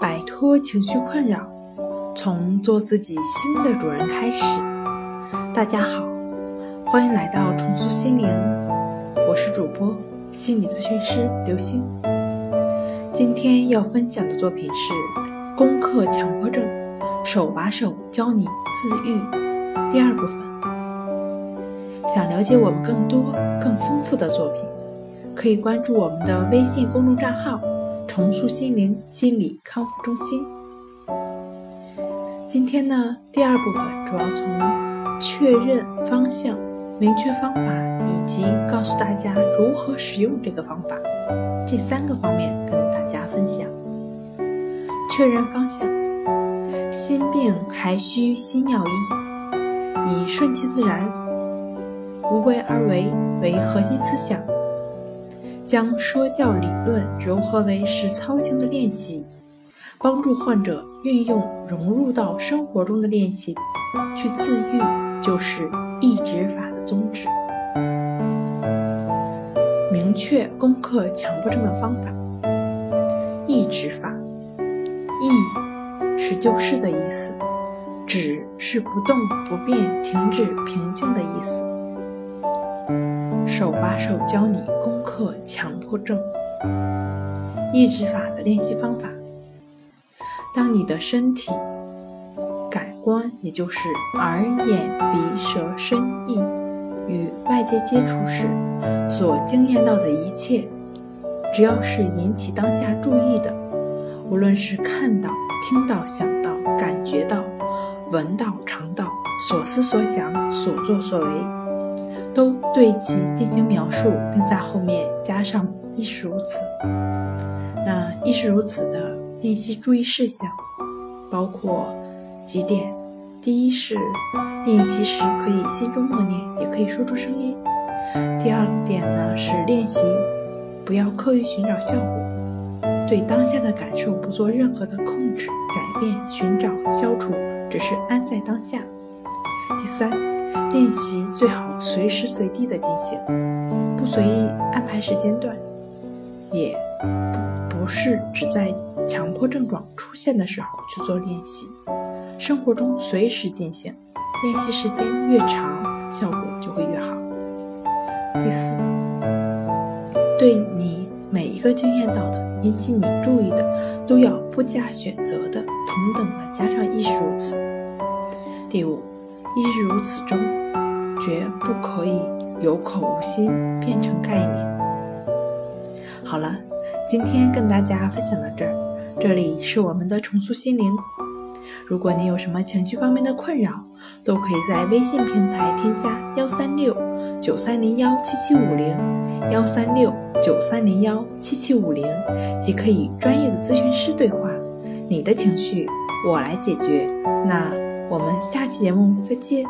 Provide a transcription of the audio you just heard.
摆脱情绪困扰，从做自己新的主人开始。大家好，欢迎来到重塑心灵，我是主播心理咨询师刘星。今天要分享的作品是《攻克强迫症，手把手教你自愈》第二部分。想了解我们更多、更丰富的作品，可以关注我们的微信公众账号。重塑心灵心理康复中心。今天呢，第二部分主要从确认方向、明确方法以及告诉大家如何使用这个方法这三个方面跟大家分享。确认方向，心病还需心药医，以顺其自然、无为而为为核心思想。将说教理论糅合为实操性的练习，帮助患者运用融入到生活中的练习去自愈，就是抑制法的宗旨。明确攻克强迫症的方法，抑制法，抑是救世的意思，止是不动不变、停止、平静的意思。手把手教你攻克强迫症抑制法的练习方法。当你的身体感官，也就是耳、眼、鼻、舌、身、意与外界接触时，所经验到的一切，只要是引起当下注意的，无论是看到、听到、想到、感觉到、闻到、尝到、所思所想、所作所为。都对其进行描述，并在后面加上“亦是如此”。那“亦是如此”的练习注意事项包括几点：第一是练习时可以心中默念，也可以说出声音；第二点呢是练习不要刻意寻找效果，对当下的感受不做任何的控制、改变、寻找、消除，只是安在当下。第三。练习最好随时随地的进行，不随意安排时间段，也不不是只在强迫症状出现的时候去做练习，生活中随时进行，练习时间越长，效果就会越好。第四，对你每一个经验到的、引起你注意的，都要不加选择的、同等的加上亦是如此。第五。亦是如此中，绝不可以有口无心，变成概念。好了，今天跟大家分享到这儿。这里是我们的重塑心灵。如果你有什么情绪方面的困扰，都可以在微信平台添加幺三六九三零幺七七五零幺三六九三零幺七七五零，即可以专业的咨询师对话。你的情绪，我来解决。那。我们下期节目再见。